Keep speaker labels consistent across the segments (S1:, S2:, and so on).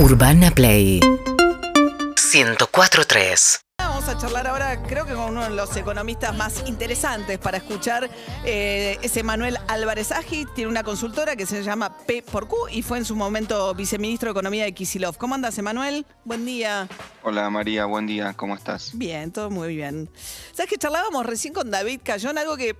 S1: Urbana Play 104.3
S2: Vamos a charlar ahora, creo que con uno de los economistas más interesantes para escuchar. Eh, es Emanuel Álvarez Agi, tiene una consultora que se llama P por Q y fue en su momento viceministro de Economía de Kisilov. ¿Cómo andas, Emanuel? Buen día.
S3: Hola María, buen día, ¿cómo estás?
S2: Bien, todo muy bien. ¿Sabes que charlábamos recién con David Cayón? Algo que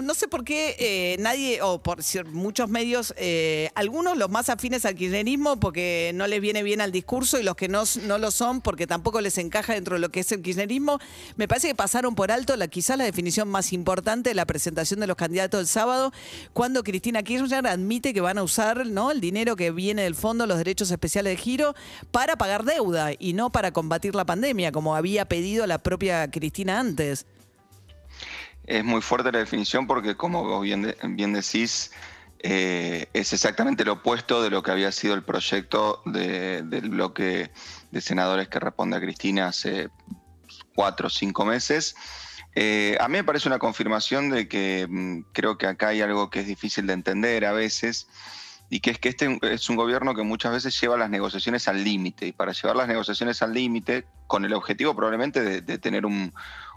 S2: no sé por qué eh, nadie, o por muchos medios, eh, algunos los más afines al kirchnerismo porque no les viene bien al discurso y los que no, no lo son porque tampoco les encaja dentro de lo que es el kirchnerismo, me parece que pasaron por alto la, quizás la definición más importante de la presentación de los candidatos el sábado, cuando Cristina Kirchner admite que van a usar ¿no? el dinero que viene del fondo, los derechos especiales de giro, para pagar deuda y no para combatir la pandemia, como había pedido la propia Cristina antes.
S3: Es muy fuerte la definición porque, como bien, bien decís, eh, es exactamente lo opuesto de lo que había sido el proyecto del bloque de senadores que responde a Cristina hace cuatro o cinco meses. Eh, a mí me parece una confirmación de que mm, creo que acá hay algo que es difícil de entender a veces y que es que este es un gobierno que muchas veces lleva las negociaciones al límite y para llevar las negociaciones al límite con el objetivo probablemente de tener un,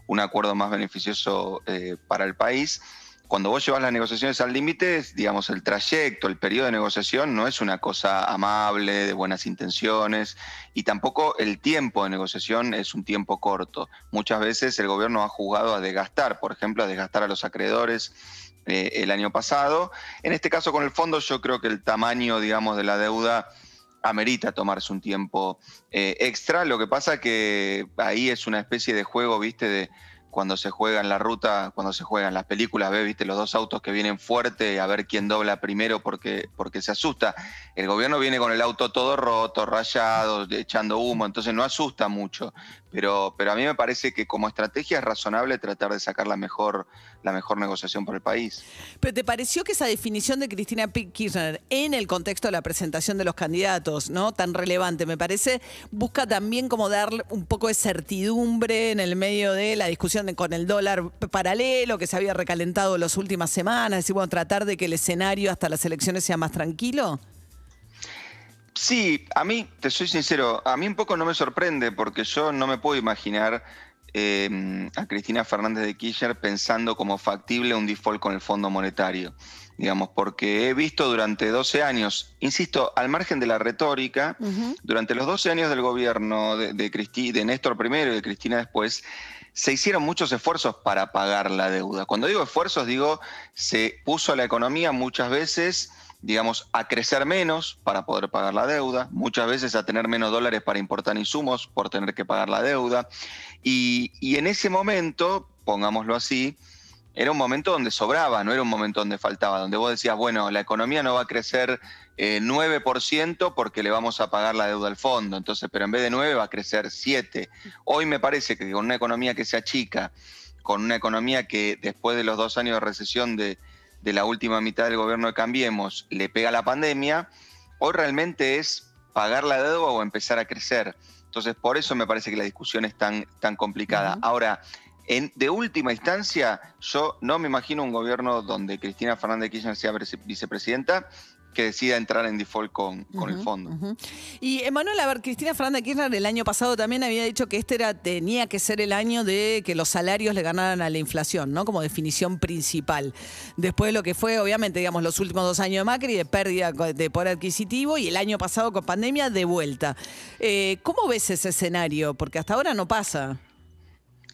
S3: un acuerdo más beneficioso eh, para el país. Cuando vos llevas las negociaciones al límite, digamos, el trayecto, el periodo de negociación no es una cosa amable, de buenas intenciones, y tampoco el tiempo de negociación es un tiempo corto. Muchas veces el gobierno ha jugado a desgastar, por ejemplo, a desgastar a los acreedores eh, el año pasado. En este caso con el fondo yo creo que el tamaño, digamos, de la deuda amerita tomarse un tiempo eh, extra. Lo que pasa que ahí es una especie de juego, viste, de cuando se juega en la ruta, cuando se juegan las películas, ve, viste, los dos autos que vienen fuerte, a ver quién dobla primero porque, porque se asusta. El gobierno viene con el auto todo roto, rayado, echando humo, entonces no asusta mucho. Pero, pero a mí me parece que como estrategia es razonable tratar de sacar la mejor, la mejor negociación por el país.
S2: ¿Pero te pareció que esa definición de Cristina Kirchner en el contexto de la presentación de los candidatos, ¿no? Tan relevante, me parece, busca también como dar un poco de certidumbre en el medio de la discusión con el dólar paralelo que se había recalentado las últimas semanas, es decir, bueno, tratar de que el escenario hasta las elecciones sea más tranquilo?
S3: Sí, a mí, te soy sincero, a mí un poco no me sorprende porque yo no me puedo imaginar eh, a Cristina Fernández de Kirchner pensando como factible un default con el Fondo Monetario, digamos, porque he visto durante 12 años, insisto, al margen de la retórica, durante los 12 años del gobierno de, de, de Néstor primero y de Cristina después, se hicieron muchos esfuerzos para pagar la deuda. Cuando digo esfuerzos, digo, se puso a la economía muchas veces digamos, a crecer menos para poder pagar la deuda, muchas veces a tener menos dólares para importar insumos por tener que pagar la deuda. Y, en ese momento, pongámoslo así, era un momento donde sobraba, no era un momento donde faltaba, donde vos decías, bueno, la economía no va a crecer 9% eh, porque le vamos a pagar la deuda al fondo, entonces, pero en vez de 9 va a crecer 7. Hoy me parece que con una economía que se achica, con una economía que después de los dos años de recesión de, de la última mitad del gobierno de Cambiemos le pega la pandemia, hoy realmente es pagar la deuda o empezar a crecer. Entonces, por eso me parece que la discusión es tan, tan complicada. Ahora, en, de última instancia, yo no me imagino un gobierno donde Cristina Fernández de Kirchner sea vicepresidenta que decida entrar en default con, el fondo.
S2: Y Emanuel, a ver, Cristina Fernández Kirchner el año pasado también había dicho que este era, tenía que ser el año de que los salarios le ganaran a la inflación, ¿no? Como definición principal. Después de lo que fue, obviamente, digamos, los últimos dos años de Macri, de pérdida de poder adquisitivo, y el año pasado con pandemia, de vuelta. Eh, ¿Cómo ves ese escenario? Porque hasta ahora no pasa.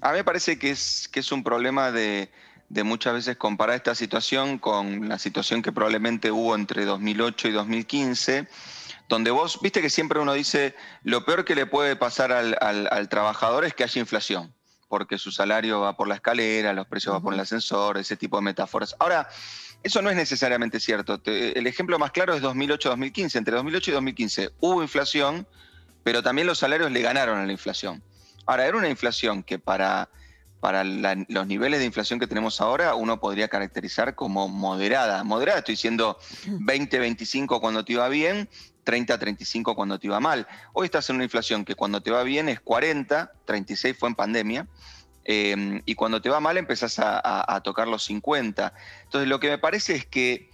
S3: A mí me parece que es, que es un problema de de muchas veces comparar esta situación con la situación que probablemente hubo entre 2008 y 2015, donde vos, viste que siempre uno dice, lo peor que le puede pasar al, trabajador es que haya inflación, porque su salario va por la escalera, los precios van por el ascensor, ese tipo de metáforas. Ahora, eso no es necesariamente cierto. el ejemplo más claro es 2008-2015. Entre 2008 y 2015 hubo inflación, pero también los salarios le ganaron a la inflación. Ahora, era una inflación que para para los niveles de inflación que tenemos ahora, uno podría caracterizar como moderada. Moderada, estoy diciendo 20-25 cuando te iba bien, 30-35 cuando te iba mal. Hoy estás en una inflación que cuando te va bien es 40, 36 fue en pandemia, eh, y cuando te va mal empezás a, a tocar los 50. Entonces lo que me parece es que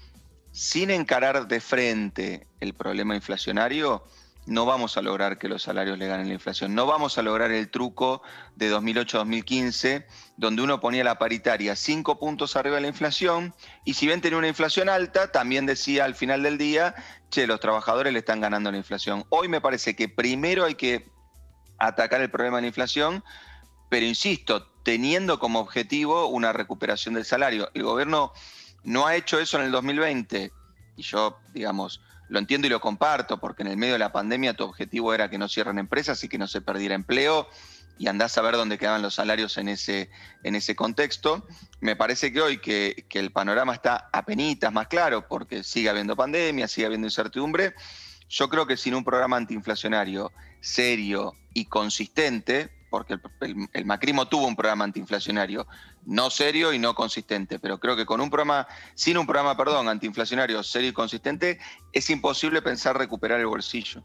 S3: sin encarar de frente el problema inflacionario, no vamos a lograr que los salarios le ganen la inflación. No vamos a lograr el truco de 2008-2015, donde uno ponía la paritaria cinco puntos arriba de la inflación, y si bien tenía una inflación alta, también decía al final del día, che, los trabajadores le están ganando la inflación. Hoy me parece que primero hay que atacar el problema de la inflación, pero insisto, teniendo como objetivo una recuperación del salario. El gobierno no ha hecho eso en el 2020, y yo, digamos, lo entiendo y lo comparto, porque en el medio de la pandemia tu objetivo era que no cierren empresas y que no se perdiera empleo, y andás a ver dónde quedaban los salarios en ese, en ese contexto. Me parece que hoy que, que el panorama está penitas más claro, porque sigue habiendo pandemia, sigue habiendo incertidumbre, yo creo que sin un programa antiinflacionario serio y consistente, porque el, el, macrismo tuvo un programa antiinflacionario no serio y no consistente, pero creo que con un programa, sin un programa, perdón, antiinflacionario serio y consistente, es imposible pensar recuperar el bolsillo.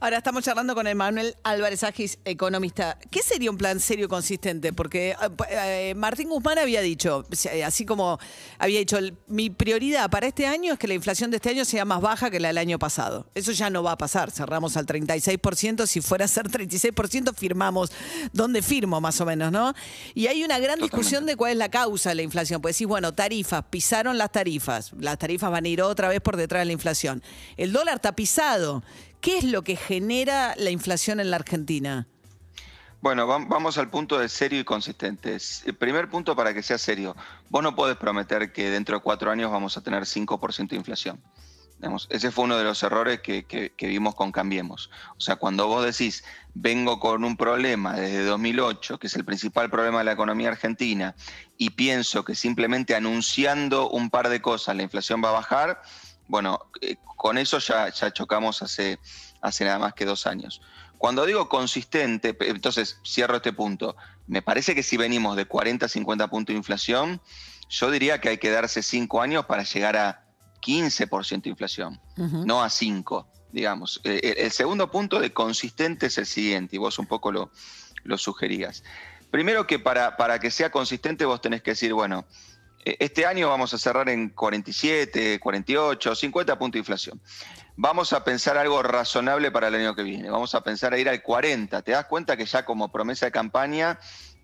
S2: Ahora estamos charlando con Emanuel Álvarez Agis, economista. ¿Qué sería un plan serio y consistente? Porque eh, Martín Guzmán había dicho, así como había dicho, mi prioridad para este año es que la inflación de este año sea más baja que la del año pasado. Eso ya no va a pasar. Cerramos al 36%. Si fuera a ser 36%, firmamos. ¿Dónde firmo, más o menos, no? Y hay una gran discusión de cuál es la causa de la inflación. Pues decís, bueno, tarifas, pisaron las tarifas. Las tarifas van a ir otra vez por detrás de la inflación. El dólar está pisado. ¿Qué es lo que genera la inflación en la Argentina?
S3: Bueno, vamos al punto de serio y consistente. El primer punto para que sea serio. Vos no podés prometer que dentro de cuatro años vamos a tener 5% de inflación. Ese fue uno de los errores que, que, vimos con Cambiemos. O sea, cuando vos decís, vengo con un problema desde 2008, que es el principal problema de la economía argentina, y pienso que simplemente anunciando un par de cosas la inflación va a bajar, bueno, eh, con eso ya, ya chocamos hace, hace nada más que dos años. Cuando digo consistente, entonces cierro este punto, me parece que si venimos de 40 a 50 puntos de inflación, yo diría que hay que darse cinco años para llegar a 15% de inflación, no a 5, digamos. Eh, eh, el, segundo punto de consistente es el siguiente, y vos un poco lo, lo sugerías. Primero que para, para que sea consistente vos tenés que decir, bueno, eh, este año vamos a cerrar en 47, 48, 50 puntos de inflación. Vamos a pensar algo razonable para el año que viene. Vamos a pensar a ir al 40. ¿Te das cuenta que ya como promesa de campaña,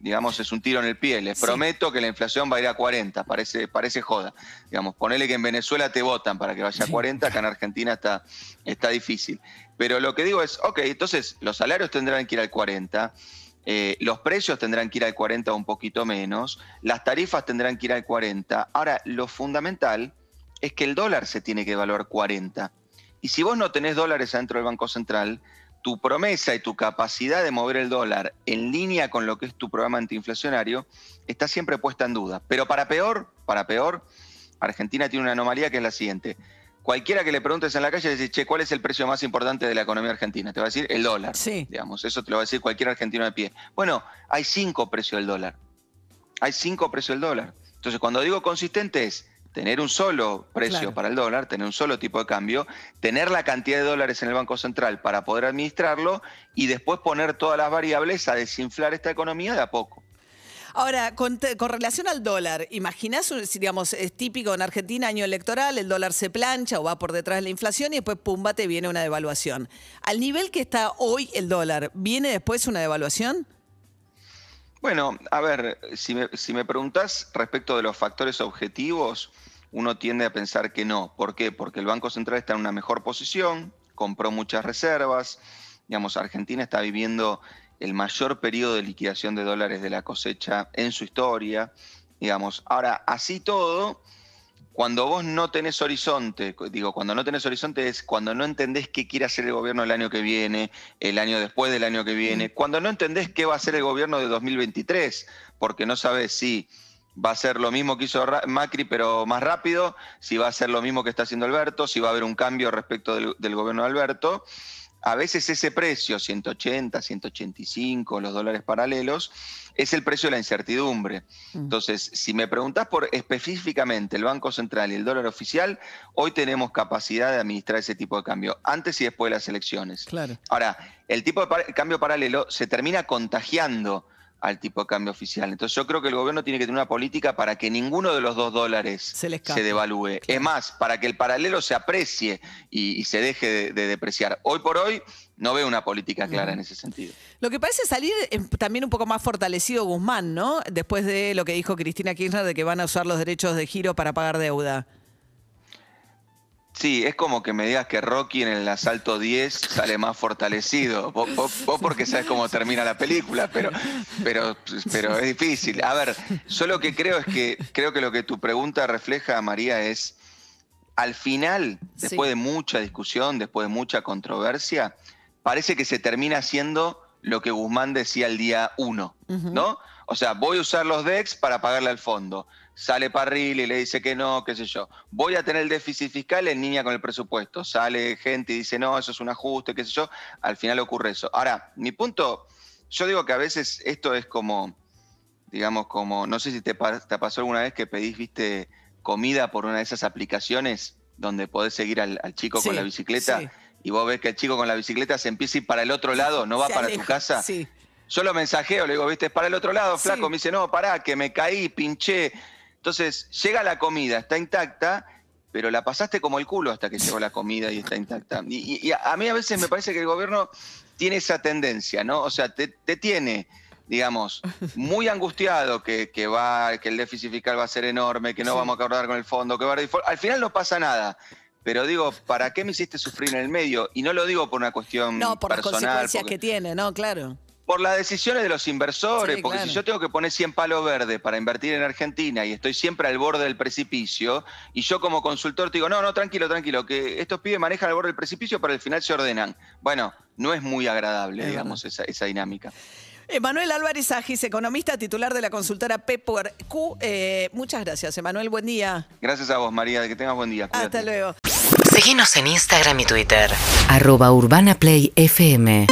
S3: digamos, es un tiro en el pie? Les prometo que la inflación va a ir a 40. Parece, parece joda. Digamos, ponele que en Venezuela te votan para que vaya a 40, acá en Argentina está, está difícil. Pero lo que digo es, ok, entonces los salarios tendrán que ir al 40 eh, los precios tendrán que ir al 40 o un poquito menos, las tarifas tendrán que ir al 40. Ahora, lo fundamental es que el dólar se tiene que evaluar 40. Y si vos no tenés dólares adentro del Banco Central, tu promesa y tu capacidad de mover el dólar en línea con lo que es tu programa antiinflacionario está siempre puesta en duda. Pero para peor, para peor, Argentina tiene una anomalía que es la siguiente cualquiera que le preguntes en la calle, le dice, che, ¿cuál es el precio más importante de la economía argentina? Te va a decir el dólar. Sí. Digamos, eso te lo va a decir cualquier argentino de pie. Bueno, hay cinco precios del dólar. Hay cinco precios del dólar. Entonces, cuando digo consistente es tener un solo precio para el dólar, tener un solo tipo de cambio, tener la cantidad de dólares en el Banco Central para poder administrarlo y después poner todas las variables a desinflar esta economía de a poco.
S2: Ahora, con, relación al dólar, imaginás, digamos, es típico en Argentina, año electoral, el dólar se plancha o va por detrás de la inflación y después, pumba, te viene una devaluación. Al nivel que está hoy el dólar, ¿viene después una devaluación?
S3: Bueno, a ver, si me, si preguntás respecto de los factores objetivos, uno tiende a pensar que no. ¿Por qué? Porque el Banco Central está en una mejor posición, compró muchas reservas, digamos, Argentina está viviendo el mayor periodo de liquidación de dólares de la cosecha en su historia, digamos. Ahora, así todo, cuando vos no tenés horizonte, digo, cuando no tenés horizonte es cuando no entendés qué quiere hacer el gobierno el año que viene, el año después del año que viene, cuando no entendés qué va a hacer el gobierno de 2023, porque no sabes si va a ser lo mismo que hizo Macri, pero más rápido, si va a ser lo mismo que está haciendo Alberto, si va a haber un cambio respecto del, del gobierno de Alberto a veces ese precio, 180, 185, los dólares paralelos, es el precio de la incertidumbre. Mm. Entonces, si me preguntás por específicamente el Banco Central y el dólar oficial, hoy tenemos capacidad de administrar ese tipo de cambio, antes y después de las elecciones. Claro. Ahora, el tipo de cambio paralelo se termina contagiando al tipo de cambio oficial. Entonces yo creo que el gobierno tiene que tener una política para que ninguno de los dos dólares se, devalúe. Es más, para que el paralelo se aprecie y, se deje de, depreciar. Hoy por hoy no veo una política clara en ese sentido.
S2: Lo que parece salir también un poco más fortalecido Guzmán, ¿no? Después de lo que dijo Cristina Kirchner de que van a usar los derechos de giro para pagar deuda.
S3: Sí, es como que me digas que Rocky en el asalto 10 sale más fortalecido. Vos, porque sabes cómo termina la película, pero, pero, pero es difícil. A ver, yo lo que creo es que creo que lo que tu pregunta refleja, María, es al final, después de mucha discusión, después de mucha controversia, parece que se termina haciendo lo que Guzmán decía el día 1, ¿no? O sea, voy a usar los DEX para pagarle al fondo sale Parril y le dice que no, qué sé yo. Voy a tener el déficit fiscal en línea con el presupuesto. Sale gente y dice, no, eso es un ajuste, qué sé yo. Al final ocurre eso. Ahora, mi punto, yo digo que a veces esto es como, digamos, como, no sé si te, te pasó alguna vez que pedís, viste, comida por una de esas aplicaciones donde podés seguir al, chico con la bicicleta. Y vos ves que el chico con la bicicleta se empieza a ir para el otro lado, no va para tu casa. Yo lo mensajeo, le digo, viste, es para el otro lado, flaco. Me dice, no, pará, que me caí, pinché. Entonces, llega la comida, está intacta, pero la pasaste como el culo hasta que llegó la comida y está intacta. Y, a mí a veces me parece que el gobierno tiene esa tendencia, ¿no? O sea, te, tiene, digamos, muy angustiado que, va, que el déficit fiscal va a ser enorme, que no vamos a acordar con el fondo, que va a Al final no pasa nada. Pero digo, ¿para qué me hiciste sufrir en el medio? Y no lo digo por una cuestión
S2: No, por
S3: las
S2: consecuencias que tiene, ¿no? Claro.
S3: Por las decisiones de los inversores, porque si yo tengo que poner 100 palos verdes para invertir en Argentina y estoy siempre al borde del precipicio, y yo como consultor te digo, no, no, tranquilo, tranquilo, que estos pibes manejan al borde del precipicio, pero al final se ordenan. Bueno, no es muy agradable, digamos, esa, dinámica.
S2: Emanuel Álvarez Agis, economista titular de la consultora Q. Eh, muchas gracias, Emanuel. Buen día.
S3: Gracias a vos, María. Que tengas buen día.
S2: Hasta luego.
S1: Síguenos en Instagram y Twitter. Arroba Urbana Play FM.